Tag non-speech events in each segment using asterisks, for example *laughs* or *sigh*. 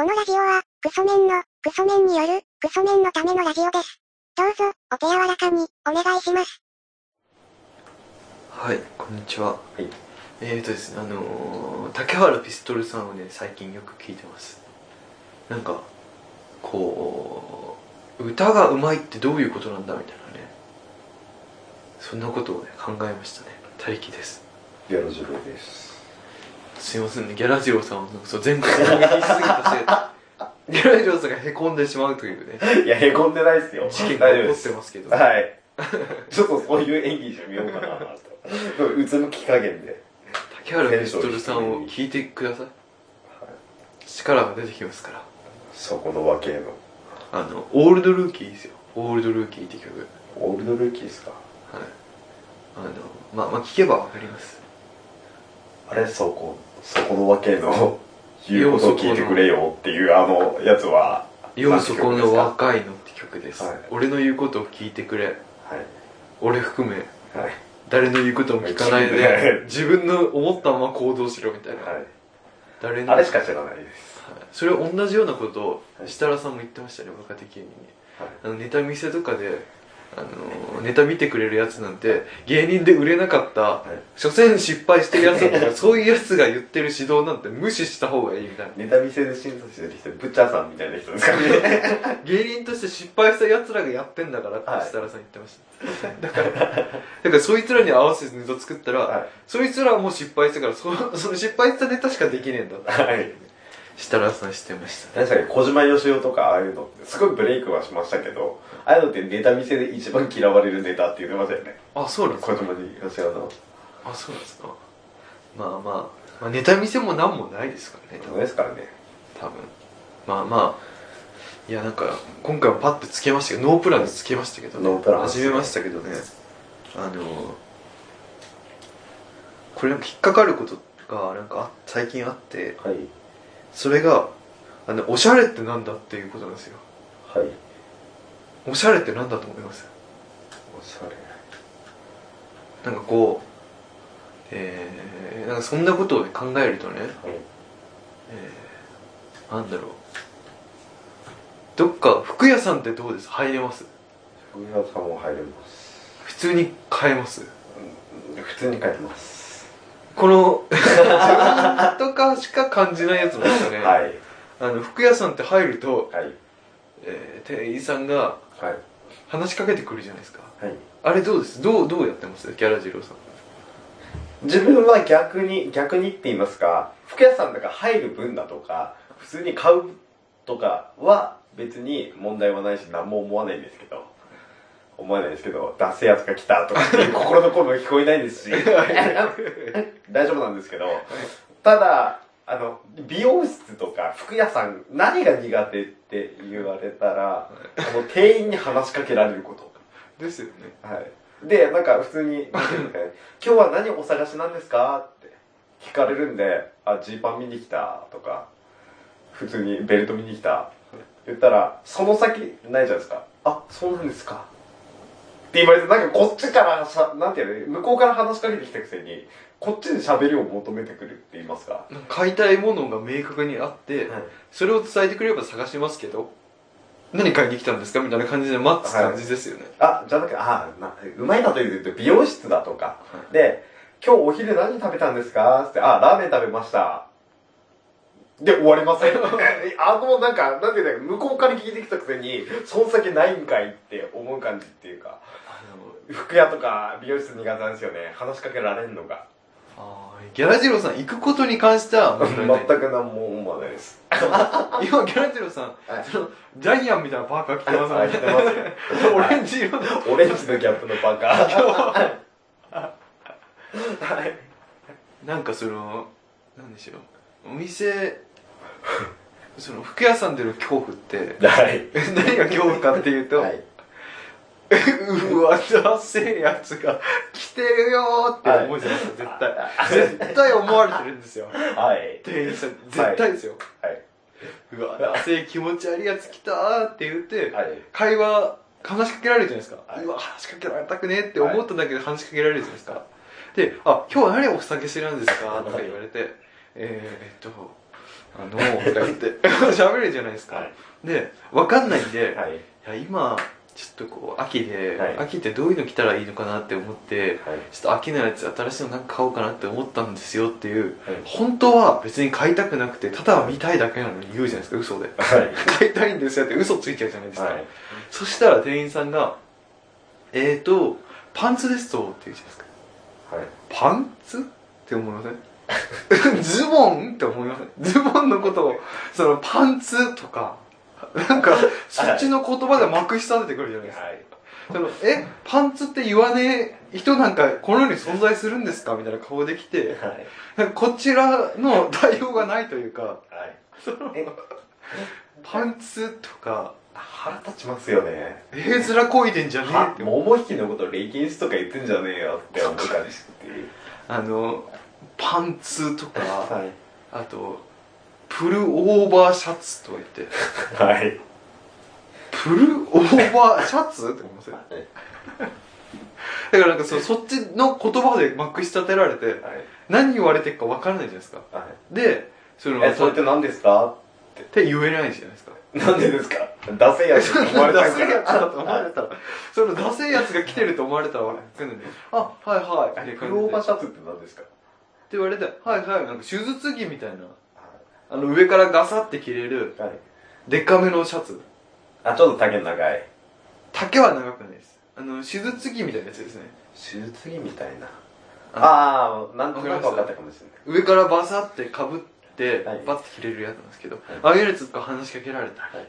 このラジオは、クソメンの、クソメンによる、クソメンのためのラジオです。どうぞ、お手柔らかに、お願いします。はい、こんにちは。はいえーとですね、あのー、竹原ピストルさんをね、最近よく聞いてます。なんか、こう、歌が上手いってどういうことなんだみたいなね。そんなことをね、考えましたね。大気です。ギャロジロです。すいませんね、ギャラジローさんを、そう、前回攻撃しすぎたせいで、*laughs* ギャラジローさんが凹んでしまうというね、いや、へこんでないっすよ。事件が起こっ大丈夫です。てますけど。はい。*laughs* ちょっとそういう演技してみようかなと。うつむき加減で。竹原ピストルさんを聞いてください。力が出てきますから。そこのわけの。あの、オールドルーキーですよ。オールドルーキーって曲。オールドルーキーですか？はい。あの、まあ、まあ、聞けばわかります。あれ、そこ、そこのわけの、言うことを聞いてくれよっていうあのやつは、ようそこのは若いのって曲です。はい俺の言うことを聞いてくれ。い。俺含め、はい。誰の言うことも聞かないではい、自分の思ったまま行動しろみたいな。はい。誰のあれしか知らないです。はいそれ同じようなことを設楽さんも言ってましたね若手芸人にはい。あのネタ見せとかであのネタ見てくれるやつなんて芸人で売れなかったはい。所詮失敗してるやつだからそういうやつが言ってる指導なんて無視した方がいいみたいな。ネタ見せで審査してる人、ブッチャーさんみたいな人ですからね。*laughs* 芸人として失敗したやつらがやってんだからってはい。設楽さん言ってました、だからだからそいつらに合わせてネタ作ったら、はい。そいつらはもう失敗したからそその失敗したネタしかできねえんだって、はい設楽さん知ってました。確かに小島よしおとかああいうのってすごいブレイクはしましたけどああいうのってネタ見せで一番嫌われるネタって言ってましたよね。あそうなんですか。小島よしおの。あそうなんですか。まあまあ、まあ、ネタ見せも何もないですからね。多そう分ですからね。多分。まあまあいやなんか今回もパッてつけましたけどノープランでつけましたけど、ね、ノープラン始めましたけどね。あのこれなんか引っかかることがなんかあ最近あってはいそれがあのおしゃれってなんだっていうことなんですよ。はい。おしゃれってなんだと思います？おしゃれ。なんかこうえー、なんかそんなことをね考えるとねはい。えー、なんだろう。どっか服屋さんってどうです？入れます？福屋さんも入れます。普通に買えます？うん普通に書いてますこの自分とかしか感じないやつなんですよね、はい。あの服屋さんって入ると、はい。えー店員さんがはい。話しかけてくるじゃないですか。はい。あれどうです？どうどうやってます？ギャラジローさん。自分は逆に逆にって言いますか服屋さんだから入る分だとか普通に買うとかは別に問題はないし何も思わないんですけど思わないですけど出せやつが来たとかっていう *laughs* 心の声も聞こえないですし *laughs* *laughs* 大丈夫なんですけどただあの美容室とか服屋さん何が苦手って言われたらあの店員に話しかけられることですよねはい。で、なんか普通に、今日は何お探しなんですかって聞かれるんで、あ、ジーパン見に来たとか、普通にベルト見に来た。言ったら、その先ないじゃないですか。あ、そうなんですか。って言われて、なんかこっちからさ、なんていうの、向こうから話しかけてきたくせに、こっちに喋りを求めてくるって言いますか。買いたいものが明確にあって、それを伝えてくれれば探しますけど何買いに来たんですかみたいな感じで待つ感じですよね、あ、じゃなくて、あ、なうまいなと言うと美容室だとか。で、今日お昼何食べたんですかつって、あ、ラーメン食べました。で、終わりません。*laughs* あの、なんか、なんていうんだろう向こうから聞いてきたくせに、その先ないんかいって思う感じっていうか、あの服屋とか美容室苦手なんですよね。話しかけられんのが。あーギャラジローさん行くことに関しては問全く何も思わないです。*laughs* 今ギャラジローさん、はいそのジャイアンみたいなパーカー着てますはいね着てますよオレンジ色のオレンジのギャップのバカ。*laughs* はい。なんかそのなんでしょうお店 *laughs* その服屋さんでの恐怖ってはい。*laughs* 何が恐怖かっていうと、はい。*laughs* うわダセえやつが来てるよーって思うじゃないですか、絶対絶対思われてるんですよはい。店員さん絶対ですよ、はい。うわダセえ気持ち悪いやつ来たーって言って、はい。会話話しかけられるじゃないですか、はいうわ話しかけられたくねえって思っただけで話しかけられるじゃないですか、で「あ今日は何お酒してるんですか?」とか言われて「えー、えっとあのとか言って喋るじゃないですか、はい。で分かんないんで、い、はい。や今ちょっとこう秋で、はい。秋ってどういうの着たらいいのかなって思ってはい。ちょっと秋のやつ新しいのなんか買おうかなって思ったんですよっていうはい。本当は別に買いたくなくてただ見たいだけなのに言うじゃないですか嘘で。*laughs* はい。買いたいんですよって嘘ついちゃうじゃないですか、はい。そしたら店員さんが「えーとパンツですと」って言うじゃないですか。はい。パンツ？って思いません？*laughs* ズボンって思いません？ズボンのことをそのパンツとかなんかそっちの言葉でまくし立ててくるじゃないですか、はい。そのえパンツって言わねえ人なんかこの世に存在するんですか？みたいな顔できてはい。こちらの対応がないというかはい。そのえパンツとか腹立ちますよね。絵面こいでんじゃねえはって。桃引きのことレギンスとか言ってんじゃねえよって思ったりして。あのパンツとかはい。あとプルオーバーシャツとか言って。はい。プルオーバーシャツ？って思いますよだからなんかそそっちの言葉でまくし立てられてはい。何言われてるか分からないじゃないですか。はい。でそのえそれって何ですか？って言えないじゃないですか。なんでですか？ダセえやつって思われたダんかセえやつだらと思われたら。そのダセえやつが来てると思われたら分かんない。んであはいはい。ってクローバーシャツって何ですか？言われてはい。はいなんか手術着みたいな。あの上からガサって着れるはい。デカめのシャツ。あちょっと丈の長い。丈は長くないです。あの手術着みたいなやつですね。手術着みたいな。あああなんとなく分かったかもしれない。上からバサってかぶってはい。バッて着れるやつなんですけど、い。ああいうやつとか話しかけられたら、はい。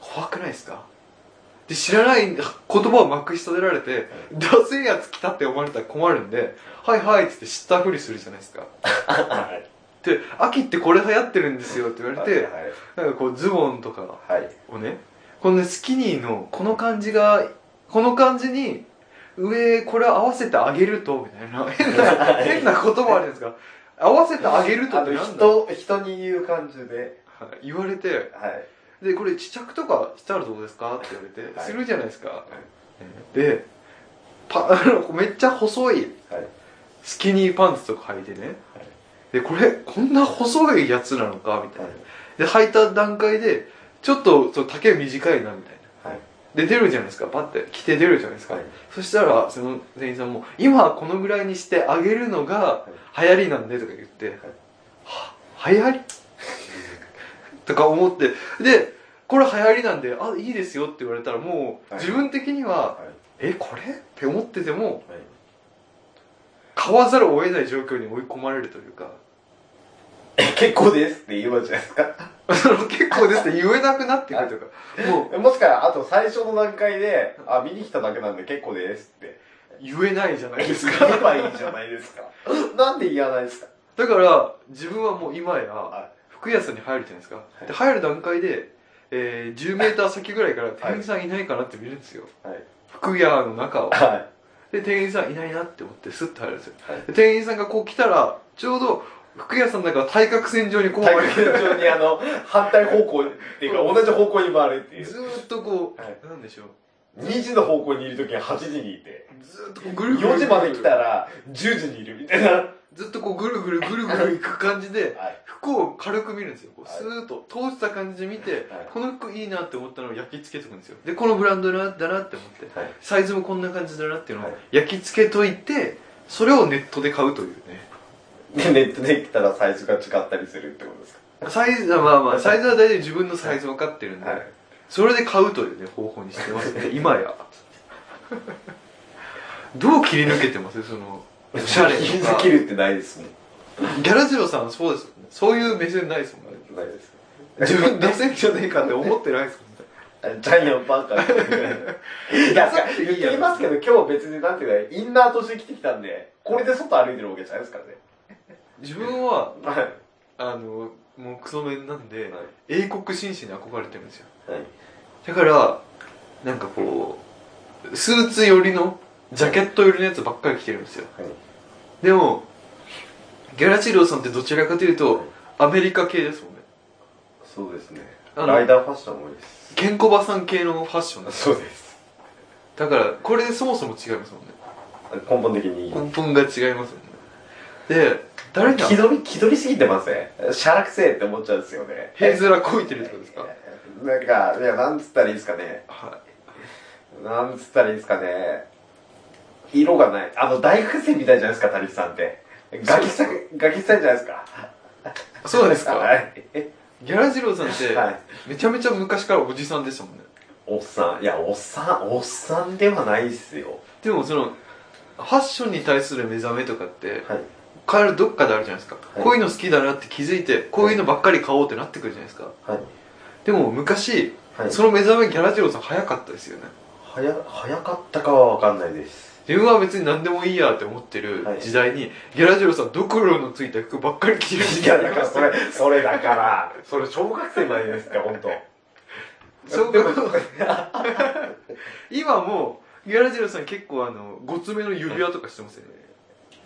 怖くないですか？で知らない言葉をまくし立てられて、ダセえやつ来たって思われたら困るんで「はいはい」っつって知ったふりするじゃないですか。はい。で「秋ってこれ流行ってるんですよ」って言われて、はいなんかこうズボンとかはい。をねこのねスキニーのこの感じがこの感じに上これ合わせてあげるとみたいな。*laughs* 変な変な言葉あるんですか。合わせてあげるとって人人に言う感じで。はい。言われてはいでこれ試着とかしたらどうですかって言われて、はい。するじゃないですか、でパ *laughs* あのめっちゃ細いはい。スキニーパンツとか履いてね、でこれこんな細いやつなのかみたいな、で履いた段階でちょっとそう丈短いなみたいな。はい。で出るじゃないですか。パッて着て出るじゃないですか、はい。そしたらその店員さんも「今はこのぐらいにしてあげるのが流行りなんで」とか言って「は流行り?」とか思ってでこれ流行りなんで「あいいですよ」って言われたらもうはい。自分的にははい「えこれ?」って思っててもはい。買わざるを得ない状況に追い込まれるというか。え *laughs* 結構ですって言うわけじゃないですか。*laughs* 結構ですって言えなくなってくるとか。もう *laughs* もしくはあと最初の段階であ見に来ただけなんで結構ですって。言えないじゃないです言かえばいいじゃないですか。なんで言わないですか。だから自分はもう今やは服屋さんに入るじゃないですか、い。で入る段階で、えー、10メーター先ぐらいから店員さんいないかなって見るんですよ、はい。服屋の中を。はで店員さんいないなって思ってスッと入るんですよ。で店員さんがこう来たらちょうど服屋さんだから対角線上にこう対角線上にあの反対方向っていうか同じ方向に回るっていう。ずーっとこう、はい。なんでしょう2時の方向にいる時に8時にいてずーっとこうぐるぐる4時まで来たら10時にいるみたいな。はずっとこうぐるぐるぐるぐるいく感じでい。服を軽く見るんですよ。こうはい。スーッと通した感じで見て、はい。この服いいなって思ったのを焼き付けとくんですよ。でこのブランドだなって思ってはい。サイズもこんな感じだなっていうのをはい。焼き付けといてそれをネットで買うというね。で *laughs* ネットで来たらサイズが違ったりするってことですか？サイズはまあまあサイズは大体自分のサイズ分かってるんで、はいそれで買うというね方法にしてますね。*laughs* 今や。どう切り抜けてます？そのおしゃれ気とか。づ切るってないですねギャラジロさんそうですよね。そういう目線ないですもんね。ないです。自分出せんじゃねえかって思ってないですもんね。*laughs* ジャイアンバカっていや言っていますけど今日別になんていうかインナーとして着てきたんでこれで外歩いてるわけじゃないですからね。自分ははい。あのもうクソメンなんで、はい。英国紳士に憧れてるんですよ。はいだからなんかこうスーツ寄りのジャケット寄りのやつばっかり着てるんですよ。はい。でもギャラチローさんってどちらかというとアメリカ系ですもんね。そうですね。ライダーファッション多いです。ケンコバさん系のファッションですそうです。だからこれでそもそも違いますもんね。根本的に根本が違いますもんねで誰に気取り気取りすぎてません？しゃらくせえって思っちゃうんですよね。ヘイズラこいてるってことですか？なんかいやなんつったらいいですかね。はなんつったらいいですかね。色がない。あの大学生みたいじゃないですかタリスさんって。ガキさんガキさんじゃないですか。いそうですか。はい。ギャラジローさんってはい。めちゃめちゃ昔からおじさんでしたもんね。おっさん。いやおっさんおっさんではないっすよ。でもそのファッションに対する目覚めとかってはい彼どっかであるじゃないですか、い。こういうの好きだなって気づいてこういうのばっかり買おうってなってくるじゃないですか。はい。でも昔、はい。その目覚めギャラジローさん早かったですよね。早早かったかは分かんないです。自分は別に何でもいいやって思ってるはい。時代に、ギャラジローさんドクロのついた服ばっかり着てる。時いや代だからそれそれだからそれ小学生までですって本当小学校今もうギャラジローさん結構あのごつめの指輪とかしてますよね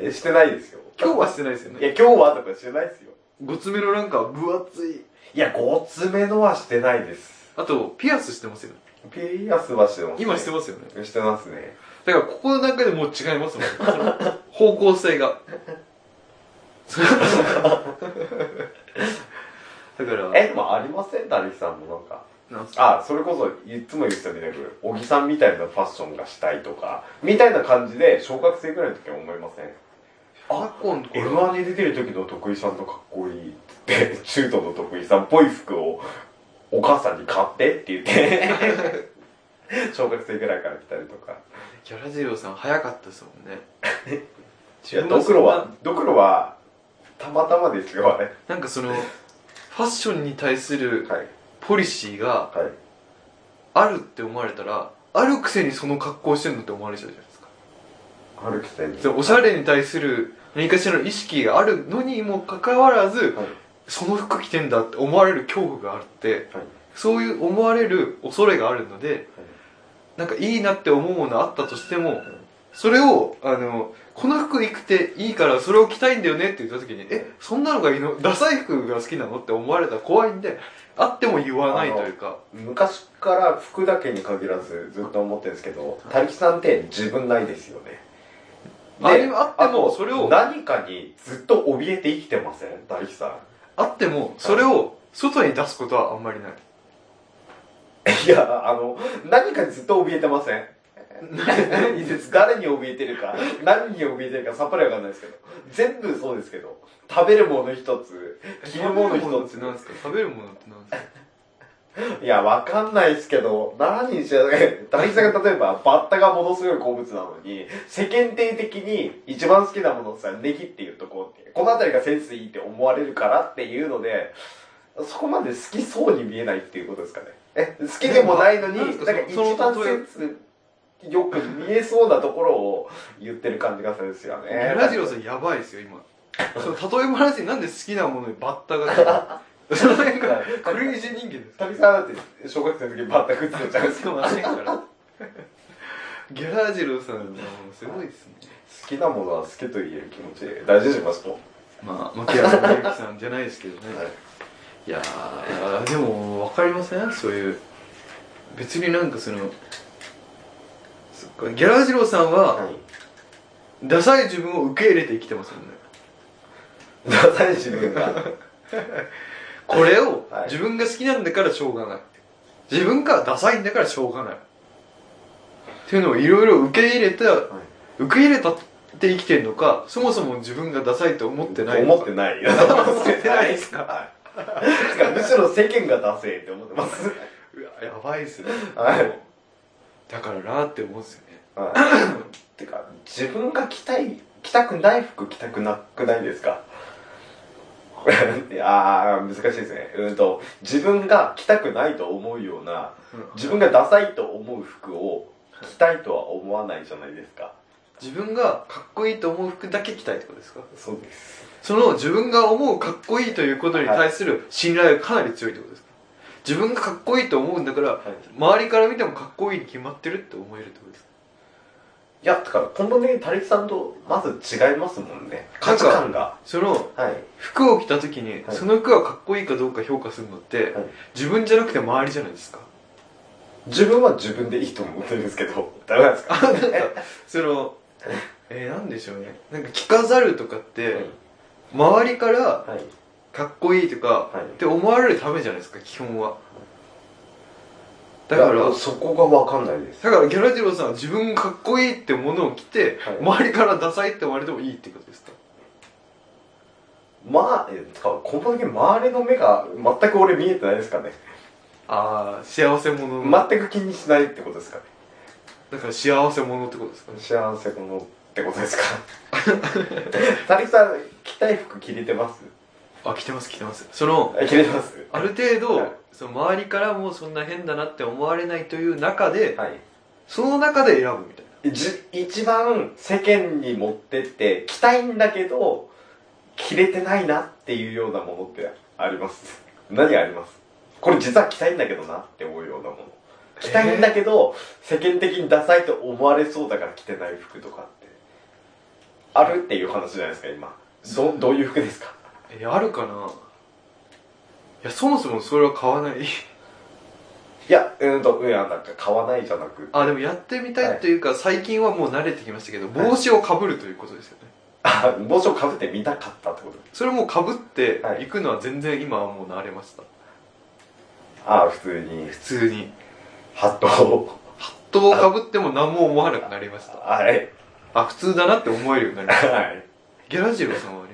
えしてないですよ。今日はしてないですよね。いや今日はとかしてないですよ。ごつめのなんか分厚い。いやごつめのはしてないです。あとピアスしてますよね。ピアスはしてます、今してますよね。してますね。だからここの中でもう違いますもんその *laughs* 方向性が。*laughs* だから。えでもありません？ダリさんもなんか。なんすか？あそれこそいつも言ってたみたいな小木さんみたいなファッションがしたいとか。みたいな感じで小学生ぐらいの時は思いません？あこんこれ M1 に出てる時の徳井さんとかっこいいって。*laughs* 中途の徳井さんっぽい服をお母さんに買ってって言って。*laughs* 小学生ぐらいから来たりとか。ギャラジローさん早かったですもんね。*laughs* いやドクロはドクロはたまたまですよあれ。なんかそのファッションに対するはい。ポリシーがはい。あるって思われたらあるくせにその格好してんのって思われちゃうじゃないですかあるくせにそのおしゃれに対する何かしらの意識があるのにもかかわらずはい。その服着てんだって思われる恐怖があってはい。そういう思われる恐れがあるのでなんかいいなって思うものあったとしてもそれをあのこの服着ていいからそれを着たいんだよねって言った時にえそんなのがいいの？ダサい服が好きなのって思われたら怖いんであっても言わないというか。昔から服だけに限らずずっと思ってるんですけどたりきさんって自分ないですよねあれあってもそれを何かにずっと怯えて生きてません？たりきさんあってもそれを外に出すことはあんまりないいや、あの、何かにずっと怯えてません？何です誰に怯えてるか、何に怯えてるかさっぱりわかんないですけど。全部そうですけど。食べるもの一つ、着るもの一つ食べるものって。何ですか？いや、わかんないですけど、何にしろね、大さんが例えば、バッタがものすごい好物なのに、世間体的に一番好きなものをさ、ネギっていうとこうって、この辺りがセンスいいって思われるからっていうので、そこまで好きそうに見えないっていうことですかね。え、好きでもないのに、ななんんか一番センスよく見えそうなところを *laughs* 言ってる感じがするんですよね。ラジローさんやばいですよ今その例え話になんで好きなものにバッタが来るその辺がクレイジー人間です旅さんだって小学生の時バッタ食ってたじゃないですか。しかもからギャラジローさんはもうすごいですね好きなものは好きと言える気持ちで大事にしますと。まあ牧原紀之さんじゃないですけどね、はいい、やーでも分かりません？そういう別になんかそのそっかギャラジローさんは、はい。ダサい自分を受け入れて生きてますもんねダサい自分が。*laughs* これをはい。自分が好きなんだからしょうがない自分がダサいんだからしょうがない。っていうのをいろいろ受け入れた、受け入れたって生きてるのかそもそも自分がダサいと思ってないのか。思ってない。思ってないですか？はい。むしろ世間がダセーって思ってます。うわやばいっすね、はい。だからなって思うんですよね。はい。てか、自分が着たい、着たくない服着たくなくないですか？*laughs* いやー、難しいですね。うんと、自分が着たくないと思うような、自分がダサいと思う服を着たいとは思わないじゃないですか。自分がかっこいいと思う服だけ着たいってことですか？そうです。その自分が思うかっこいいということに対する信頼がかなり強いってことですか？自分がかっこいいと思うんだから、はい周りから見てもかっこいいに決まってるって思えるってことですか？いや、だから、このね、タリキさんとまず違いますもんね。価値観が。そのはい。服を着た時に、はい。その服がかっこいいかどうか評価するのって、はい。自分じゃなくて周りじゃないですか。自分は自分でいいと思ってるんですけど、*laughs* ダメなんですか？あなんかそのえー、なんでしょうね。なんか着飾るとかって、はい。周りからはい。かっこいいとか、はい。って思われるためじゃないですか基本はだからそこが分かんないです。だからギャラジロさんは自分がかっこいいってものを着て、はい。周りからダサいって思われてもいいってことですか？まあえつか根本的に周りの目が全く俺見えてないですかね。ああ幸せ者。の、全く気にしないってことですかね。だから幸せ者ってことですかね？幸せ者ってことですか。*laughs* タリキさん着たい服着れてます？あ着てます着てます。そのあ着れてます。ある程度、はい。その周りからもそんな変だなって思われないという中で、はい。その中で選ぶみたいな。じ一番世間に持ってって着たいんだけど着れてないなっていうようなものってあります？*laughs* 何があります？これ実は着たいんだけどなって思うようなもの。着たいんだけど、世間的にダサいと思われそうだから着てない服とかって。あるっていう話じゃないですか今。どどういう服ですか？えあるかな？いやそもそもそれは買わない。いやうんといやなんか買わないじゃなく。あでもやってみたいというか、最近はもう慣れてきましたけど帽子をかぶるということですよね、あ帽子をかぶってみたかったってこと？それもかぶってはい。行くのは全然今はもう慣れました。ああ普通に。普通に。ハット。をハットをかぶっても何も思わなくなりました。はい。あ普通だなって思えるようになりました。はい。ギャラジロさんは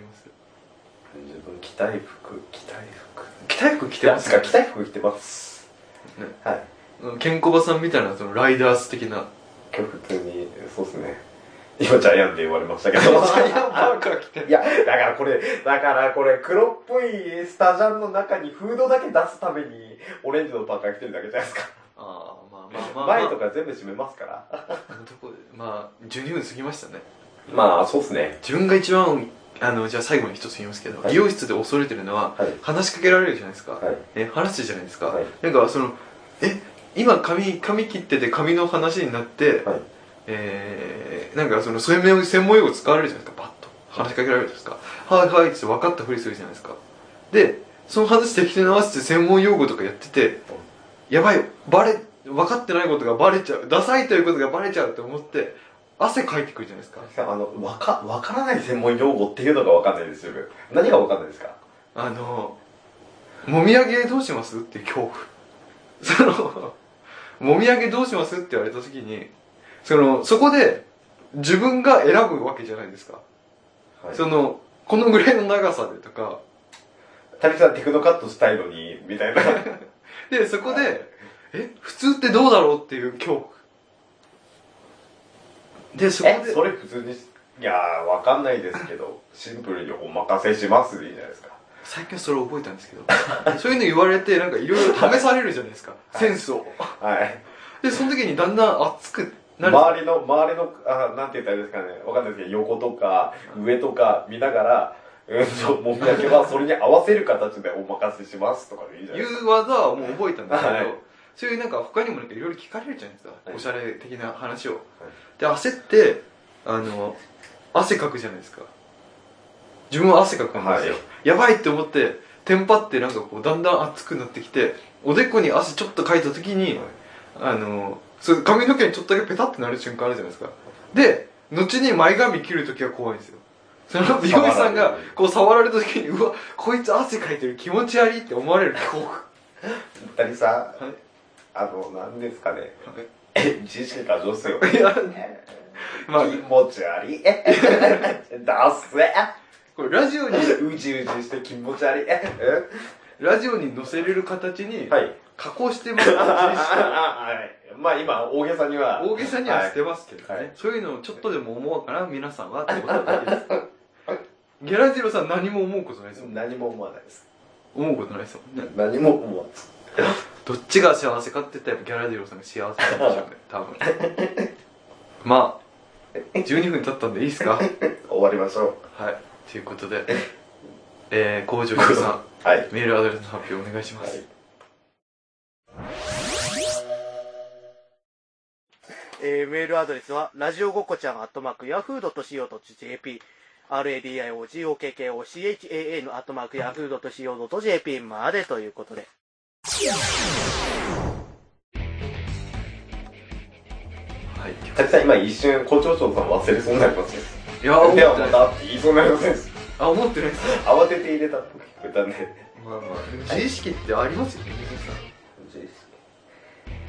着たい服着たい服。着たい服着着てます？か着たい服着てます。ね。はい。ケンコバさんみたいなそのライダース的な。普通にそうですね。今ジャイアンって言われましたけど。*laughs* ジャイアンパーカー着ていやだからこれだからこれ黒っぽいスタジャンの中にフードだけ出すためにオレンジのパーカー着てるだけじゃないですか。ああまあまあまあ、まあ、前とか全部閉めますから。あのとこでまあ12分過ぎましたね。まあそうですね。自分が一番あのじゃあ最後に一つ言いますけど、はい。美容室で恐れてるのは、はい。話しかけられるじゃないですか、はい。ね、話してるじゃないですか、はい。なんかそのえ今髪髪切ってて髪の話になって、はい。えー、なんかその専門専門用語使われるじゃないですか。パッと。話しかけられるじゃないですか。はいはいって分かったふりするじゃないですか。でその話適当に合わせて専門用語とかやっててやばいバレ分かってないことがバレちゃうダサいということがバレちゃうと思って汗かいてくるじゃないですか。あのわかわからない専門用語っていうのがわかんないですよ何がわかんないですか？あのもみあげどうします？って恐怖 *laughs* そのもみあげどうします？って言われた時にそのそこで自分が選ぶわけじゃないですか、はい。そのこのぐらいの長さでとか。タリさんテクノカットしたいのにみたいな。*laughs* でそこでえ普通ってどうだろう？っていう恐怖でそこでえそれ普通にいやーわかんないですけどシンプルにお任せしますでいいじゃないですか。最近それ覚えたんですけど *laughs* そういうの言われてなんかいろいろ試されるじゃないですか *laughs* センスを。はい。でその時にだんだん熱くなる。周りの周りのあなんて言ったらいいですかね。わかんないですけど横とか上とか見ながらうんともみあげはそれに合わせる形でお任せしますとかでいいじゃないですか。いう技はもう覚えたんですけど、はいそういうなんか他にもなんかいろいろ聞かれるじゃないですか、はい。おしゃれ的な話を、で焦ってあの汗かくじゃないですか。自分は汗かくんですよ、はい。やばいって思ってテンパってなんかこうだんだん熱くなってきておでこに汗ちょっとかいた時に、あのそう髪の毛にちょっとだけペタってなる瞬間あるじゃないですか。で後に前髪切る時は怖いんですよ。その美容師さんが *laughs* こう触られた時にうわこいつ汗かいてる気持ち悪いって思われる。恐怖二人さん。はいあの何ですかね。自意識過剰っすよ。いや。まあ気持ち悪い。え。ダッセ。これラジオにうじうじして気持ち悪い。え。ラジオに載せれる形にはい。加工してます *laughs* はい。まあ今大げさには。大げさにはしてますけどね、はい。はいそういうのをちょっとでも思うかな皆さんはってことだけです。ギャラジロさん何も思うことないですもんね。何も思わないです。思うことないですもんね。何も思わない。ですどっちが幸せかって言ったらやっぱギャラジロさんが幸せなんでしょうね多分。まあ12分経ったんでいいですか？はい終わりましょということでえー、工場さんうはい。メールアドレスの発表お願いします、えーメールアドレスは、ラジオごこちゃん、アットマーク、ヤフー .co.jp、radiokokochan、アットマーク、ヤフー .co.jp までということで。ははい。ってたくさん今一瞬校長長さん忘れそうになりますよいや思ってではまたって言いそうになりません。あ思ってない。ですた慌てて入れたっぽく聞こえたんで。まあまあ自意識ってありますよね皆さん。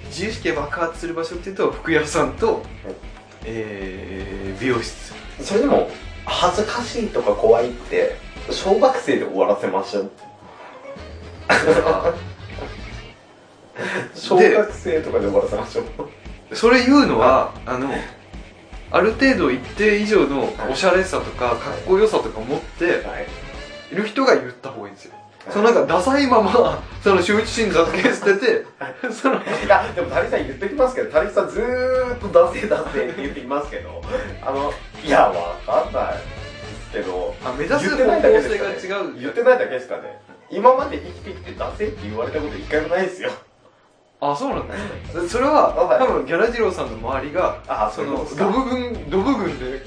自意識が爆発する場所っていうと服屋さんと、えー、美容室。それでも恥ずかしいとか怖いって小学生で終わらせましょう。あ小学生とかで終わらせましょ？うそれ言うのはあのある程度一定以上のおしゃれさとかかっこよさとか持ってはい。いる人が言った方がいいんですよ。そのなんかダサいままその羞恥心だけ捨ててそのいやでもタリさん言ってきますけどタリさんずーっと男性男性って言ってきますけどあのいやわかんないですけどあ目指す方向性が違う言ってないだけですかね。今まで生きてきて男性って言われたこと一回もないですよあそうなんだ。それははい。多分ギャラジローさんの周りがあそのドブ軍ドブ軍で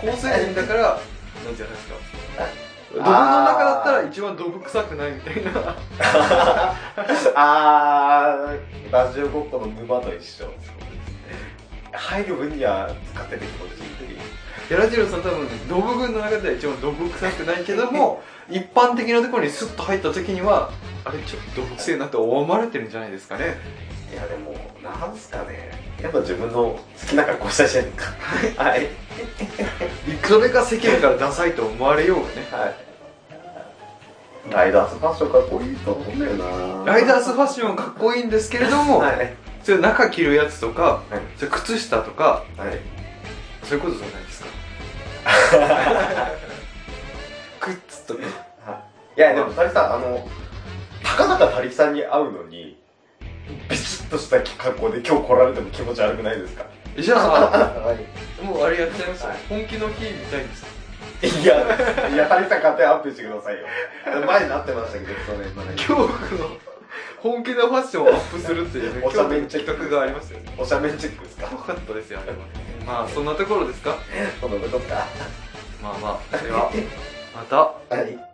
構成人だからなんじゃないですか。ドブの中だったら一番ドブ臭くないみたいな。*laughs* あー。ラジオごっこの沼と一緒。入る分には使ってて気持ちいいさん多分ドブ軍の中では一番ドブ臭くないけども *laughs* 一般的なところにスッと入った時にはあれちょっとドブ臭いなって思われてるんじゃないですかね。いやでもなんすかね。やっぱ自分の好きな格好したいじゃない。ですかはい。*laughs* それが世間からダサいと思われようがね。はい。ライダースファッションかっこいいと思うんだよな。ライダースファッションかっこいいんですけれども、はい。それ中着るやつとか、はい。それ靴下とかはい。そういうことじゃないですか靴とか。い。やでもタリさんあのたかだかタリさんに会うのにビシッとした格好で今日来られても気持ち悪くないですか？じゃあはい。もうあれやっちゃいました、はい。本気の日みたいです。いや、いや、タリさん勝手にアップしてくださいよ。前になってましたけど、それ、まだ今日の本気のファッションをアップするっていうねおしゃべん今日の企画がありましたよね。おしゃべんチェックですか？よかったですよあれはまあそんなところですか？*laughs* そのことか？まあまあでは *laughs* またはい。